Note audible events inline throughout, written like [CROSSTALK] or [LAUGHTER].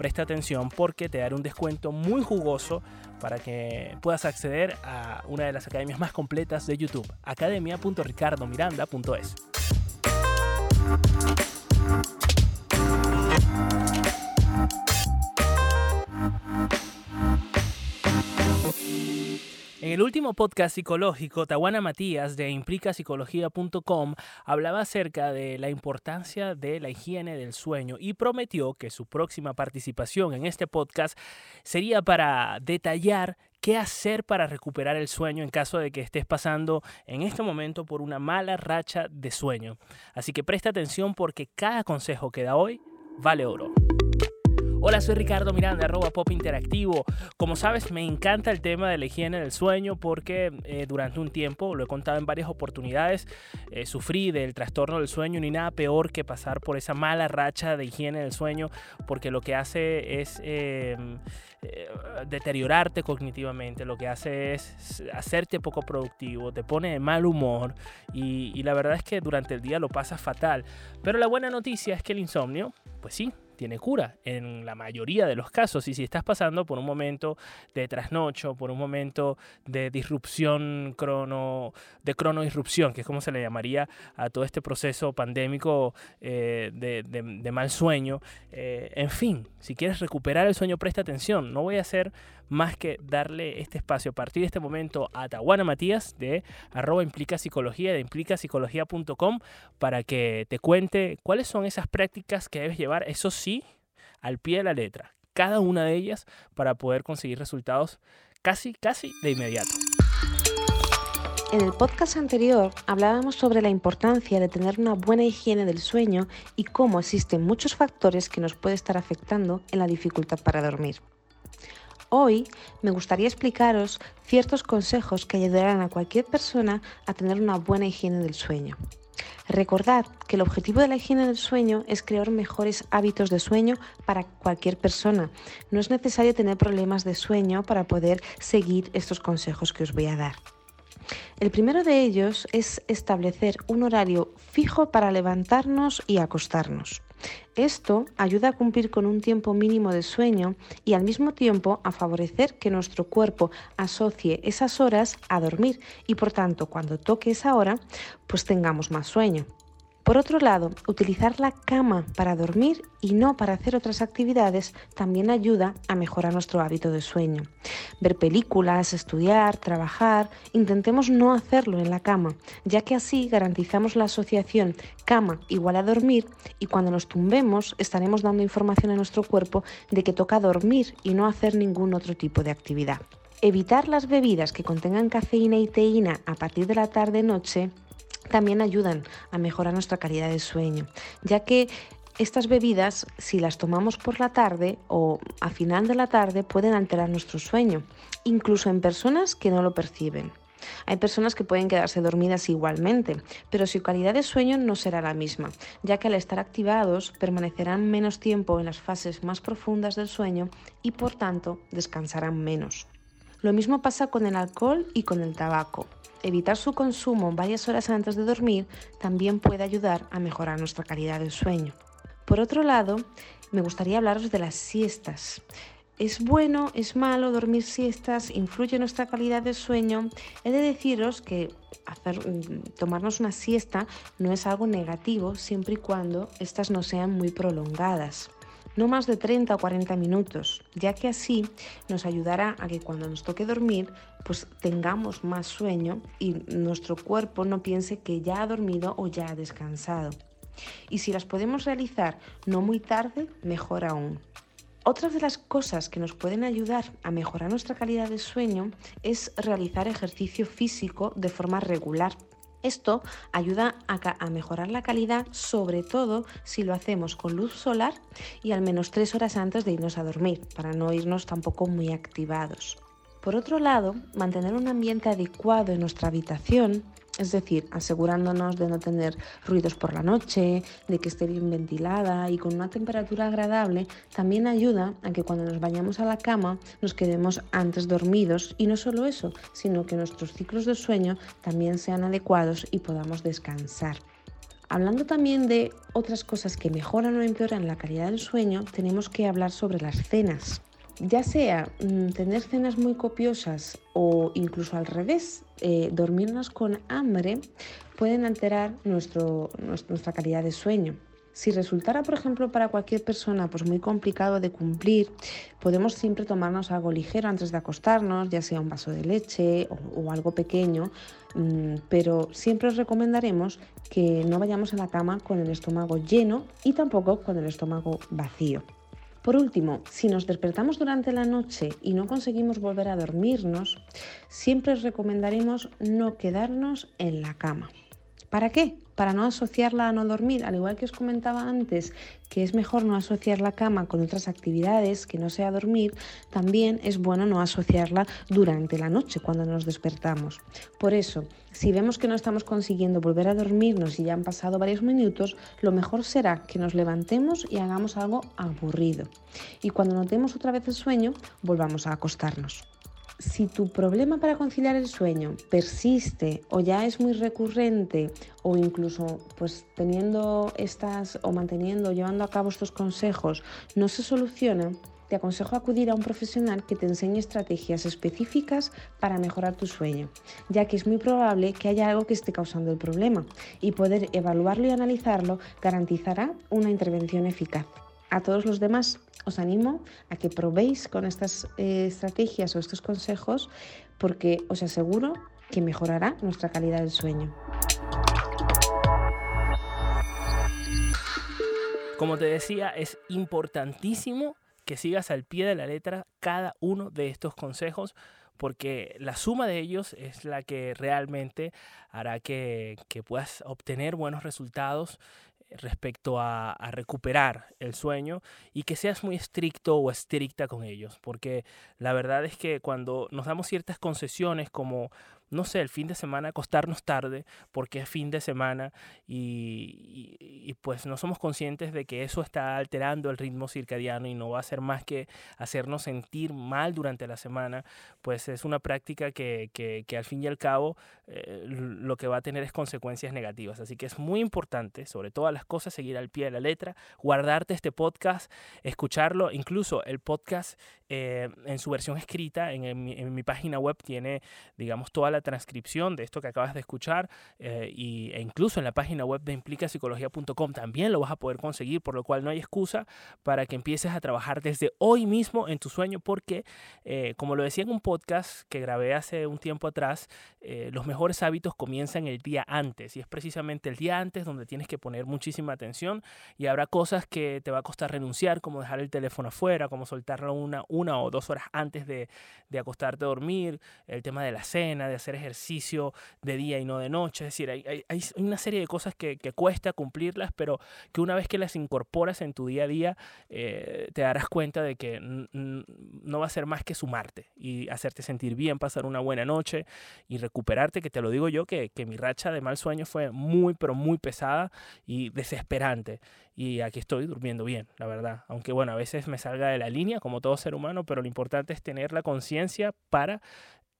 presta atención porque te daré un descuento muy jugoso para que puedas acceder a una de las academias más completas de YouTube, academia.ricardomiranda.es. En el último podcast psicológico, Tawana Matías de implicapsicología.com hablaba acerca de la importancia de la higiene del sueño y prometió que su próxima participación en este podcast sería para detallar qué hacer para recuperar el sueño en caso de que estés pasando en este momento por una mala racha de sueño. Así que presta atención porque cada consejo que da hoy vale oro. Hola, soy Ricardo Miranda, arroba Pop Interactivo. Como sabes, me encanta el tema de la higiene del sueño porque eh, durante un tiempo, lo he contado en varias oportunidades, eh, sufrí del trastorno del sueño ni nada peor que pasar por esa mala racha de higiene del sueño porque lo que hace es em, eh, deteriorarte cognitivamente, lo que hace es hacerte poco productivo, te pone de mal humor y, y la verdad es que durante el día lo pasas fatal. Pero la buena noticia es que el insomnio, pues sí, tiene cura en la mayoría de los casos. Y si estás pasando por un momento de trasnocho, por un momento de disrupción crono, de cronoirrupción, que es como se le llamaría a todo este proceso pandémico eh, de, mal sueño, eh, en fin, si quieres recuperar el sueño, presta atención. No voy a hacer más que darle este espacio a partir de este momento a Tawana Matías de arroba implica psicología de implicapsicología.com para que te cuente cuáles son esas prácticas que debes llevar, eso sí, al pie de la letra, cada una de ellas para poder conseguir resultados casi, casi de inmediato. En el podcast anterior hablábamos sobre la importancia de tener una buena higiene del sueño y cómo existen muchos factores que nos pueden estar afectando en la dificultad para dormir. Hoy me gustaría explicaros ciertos consejos que ayudarán a cualquier persona a tener una buena higiene del sueño. Recordad que el objetivo de la higiene del sueño es crear mejores hábitos de sueño para cualquier persona. No es necesario tener problemas de sueño para poder seguir estos consejos que os voy a dar. El primero de ellos es establecer un horario fijo para levantarnos y acostarnos. Esto ayuda a cumplir con un tiempo mínimo de sueño y al mismo tiempo a favorecer que nuestro cuerpo asocie esas horas a dormir y por tanto cuando toque esa hora pues tengamos más sueño. Por otro lado, utilizar la cama para dormir y no para hacer otras actividades también ayuda a mejorar nuestro hábito de sueño. Ver películas, estudiar, trabajar, intentemos no hacerlo en la cama, ya que así garantizamos la asociación cama igual a dormir y cuando nos tumbemos estaremos dando información a nuestro cuerpo de que toca dormir y no hacer ningún otro tipo de actividad. Evitar las bebidas que contengan cafeína y teína a partir de la tarde-noche también ayudan a mejorar nuestra calidad de sueño, ya que estas bebidas, si las tomamos por la tarde o a final de la tarde, pueden alterar nuestro sueño, incluso en personas que no lo perciben. Hay personas que pueden quedarse dormidas igualmente, pero su calidad de sueño no será la misma, ya que al estar activados permanecerán menos tiempo en las fases más profundas del sueño y por tanto descansarán menos. Lo mismo pasa con el alcohol y con el tabaco. Evitar su consumo varias horas antes de dormir también puede ayudar a mejorar nuestra calidad del sueño. Por otro lado, me gustaría hablaros de las siestas. ¿Es bueno, es malo dormir siestas? ¿Influye en nuestra calidad de sueño? He de deciros que hacer, mm, tomarnos una siesta no es algo negativo siempre y cuando estas no sean muy prolongadas no más de 30 o 40 minutos, ya que así nos ayudará a que cuando nos toque dormir, pues tengamos más sueño y nuestro cuerpo no piense que ya ha dormido o ya ha descansado. Y si las podemos realizar no muy tarde, mejor aún. Otra de las cosas que nos pueden ayudar a mejorar nuestra calidad de sueño es realizar ejercicio físico de forma regular esto ayuda a, mejorar la calidad, sobre todo si lo hacemos con luz solar y al menos tres horas antes de irnos a dormir, para no irnos tampoco muy activados. Por otro lado, mantener un ambiente adecuado en nuestra habitación es decir, asegurándonos de no tener ruidos por la noche, de que esté bien ventilada y con una temperatura agradable, también ayuda a que cuando nos vayamos a la cama nos quedemos antes dormidos y no solo eso, sino que nuestros ciclos de sueño también sean adecuados y podamos descansar. Hablando también de otras cosas que mejoran o empeoran la calidad del sueño, tenemos que hablar sobre las cenas ya sea mm, tener cenas muy copiosas o incluso al revés, eh, dormirnos con hambre, pueden alterar nuestra calidad de sueño. Si resultara, por ejemplo, para cualquier persona pues muy complicado de cumplir, podemos siempre tomarnos algo ligero antes de acostarnos, ya sea un vaso de leche o, algo pequeño, mm, pero siempre os recomendaremos que no vayamos a la cama con el estómago lleno y tampoco con el estómago vacío. Por último, si nos despertamos durante la noche y no conseguimos volver a dormirnos, siempre os recomendaremos no quedarnos en la cama. ¿Para qué? Para no asociarla a no dormir, al igual que os comentaba antes que es mejor no asociar la cama con otras actividades que no sea dormir, también es bueno no asociarla durante la noche cuando nos despertamos. Por eso, si vemos que no estamos consiguiendo volver a dormirnos y ya han pasado varios minutos, lo mejor será que nos levantemos y hagamos algo aburrido. Y cuando notemos otra vez el sueño, volvamos a acostarnos si tu problema para conciliar el sueño persiste o ya es muy recurrente o incluso pues teniendo estas o manteniendo llevando a cabo estos consejos no se soluciona, te aconsejo acudir a un profesional que te enseñe estrategias específicas para mejorar tu sueño, ya que es muy probable que haya algo que esté causando el problema y poder evaluarlo y analizarlo garantizará una intervención eficaz. A todos los demás os animo a que probéis con estas eh, estrategias o estos consejos porque os aseguro que mejorará nuestra calidad del sueño. Como te decía, es importantísimo que sigas al pie de la letra cada uno de estos consejos porque la suma de ellos es la que realmente hará que, que puedas obtener buenos resultados respecto a, recuperar el sueño y que seas muy estricto o estricta con ellos, porque la verdad es que cuando nos damos ciertas concesiones como no sé, el fin de semana acostarnos tarde porque es fin de semana y, pues no somos conscientes de que eso está alterando el ritmo circadiano y no va a ser más que hacernos sentir mal durante la semana, pues es una práctica que, que, al fin y al cabo eh, lo que va a tener es consecuencias negativas. Así que es muy importante, sobre todas las cosas, seguir al pie de la letra, guardarte este podcast, escucharlo, incluso el podcast eh, en su versión escrita en, en mi página web tiene, digamos, toda la transcripción de esto que acabas de escuchar eh, y, e incluso en la página web de implicapsicología.com también lo vas a poder conseguir, por lo cual no hay excusa para que empieces a trabajar desde hoy mismo en tu sueño porque, eh, como lo decía en un podcast que grabé hace un tiempo atrás, eh, los mejores hábitos comienzan el día antes y es precisamente el día antes donde tienes que poner muchísima atención y habrá cosas que te va a costar renunciar, como dejar el teléfono afuera, como soltarlo una, una o dos horas antes de, de acostarte a dormir, el tema de la cena, de hacer ejercicio de día y no de noche. Es decir, hay, una serie de cosas que, cuesta cumplirlas, pero que una vez que las incorporas en tu día a día, eh, te darás cuenta de que no va a ser más que sumarte y hacerte sentir bien, pasar una buena noche y recuperarte, que te lo digo yo, que, que mi racha de mal sueño fue muy, pero muy pesada y desesperante. Y aquí estoy durmiendo bien, la verdad. Aunque bueno, a veces me salga de la línea, como todo ser humano, pero lo importante es tener la conciencia para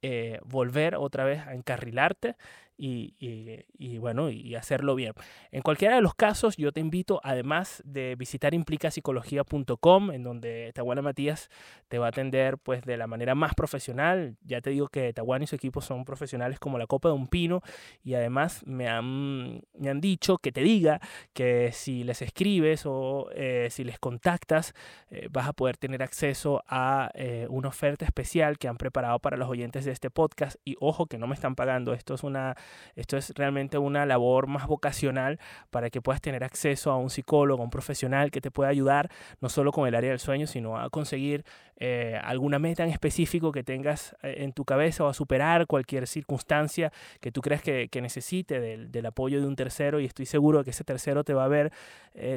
eh, volver otra vez a encarrilarte y, bueno, y hacerlo bien. En cualquiera de los casos, yo te invito, además de visitar implicapsicología.com, en donde Tawana Matías te va a atender pues de la manera más profesional. Ya te digo que Tawana y su equipo son profesionales como la copa de un pino y además me han, me han dicho que te diga que si les escribes o eh, si les contactas, eh, vas a poder tener acceso a eh, una oferta especial que han preparado para los oyentes de este podcast. Y ojo que no me están pagando, esto es una esto es realmente una labor más vocacional para que puedas tener acceso a un psicólogo, a un profesional que te pueda ayudar no solo con el área del sueño, sino a conseguir eh, alguna meta en específico que tengas eh, en tu cabeza o a superar cualquier circunstancia que tú creas que, necesite del, apoyo de un tercero y estoy seguro que ese tercero te va a ver,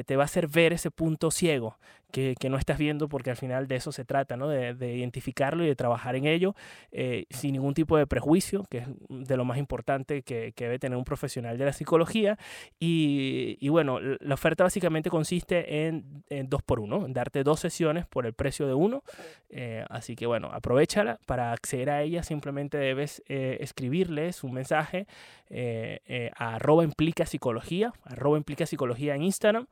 te va a hacer ver ese punto ciego que, no estás viendo porque al final de eso se trata, ¿no? de, identificarlo y de trabajar en ello sin ningún tipo de prejuicio, que es de lo más importante que, debe tener un profesional de la psicología. Y, y bueno, la oferta básicamente consiste en, en, dos por uno, en darte dos sesiones por el precio de uno. Eh, así que bueno, aprovechala. Para acceder a ella simplemente debes eh, escribirles un mensaje eh, a arroba implica psicología, implica psicología en Instagram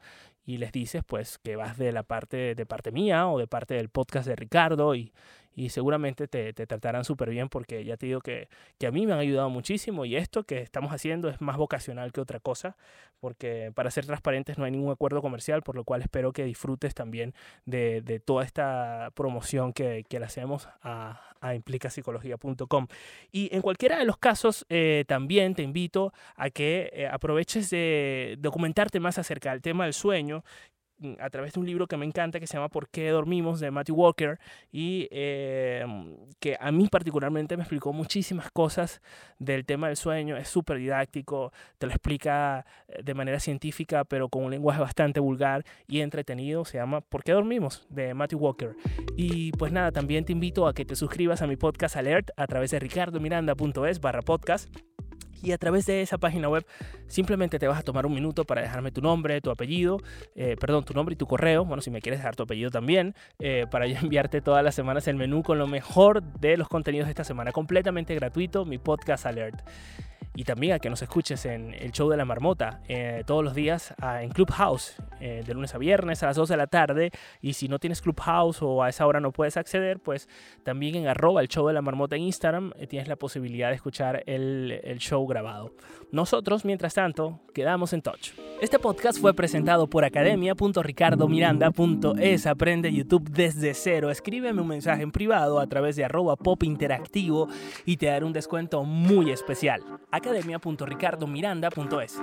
y les dices pues que vas de la parte de parte mía o de parte del podcast de Ricardo y, y seguramente te, te tratarán súper bien porque ya te digo que, que, a mí me han ayudado muchísimo y esto que estamos haciendo es más vocacional que otra cosa porque para ser transparentes no hay ningún acuerdo comercial por lo cual espero que disfrutes también de, de toda esta promoción que, que hacemos a, a implicapsicología.com y en cualquiera de los casos eh, también te invito a que eh, aproveches de documentarte más acerca del tema del sueño a través de un libro que me encanta que se llama ¿Por qué dormimos? de Matthew Walker y eh, que a mí particularmente me explicó muchísimas cosas del tema del sueño. Es súper didáctico, te lo explica eh, de manera científica pero con un lenguaje bastante vulgar y entretenido. Se llama ¿Por qué dormimos? de Matthew Walker. Y pues nada, también te invito a que te suscribas a mi podcast Alert a través de ricardomiranda.es barra podcast y a través de esa página web simplemente te vas a tomar un minuto para dejarme tu nombre, tu apellido, eh, perdón, tu nombre y tu correo, bueno, si me quieres dejar tu apellido también, eh, para [LAUGHS] enviarte todas las semanas el menú con lo mejor de los contenidos de esta semana, completamente gratuito, mi podcast alert y también a que nos escuches en el show de la marmota eh, todos los días en Clubhouse, eh, de lunes a viernes a las 2 de la tarde. Y si no tienes Clubhouse o a esa hora no puedes acceder, pues también en el show de la marmota en Instagram eh, tienes la posibilidad de escuchar el, el show grabado. Nosotros, mientras tanto, quedamos en touch. Este podcast fue presentado por academia.ricardomiranda.es. Aprende YouTube desde cero. Escríbeme un mensaje en privado a través de arroba pop interactivo y te daré un descuento muy especial academia.ricardomiranda.es.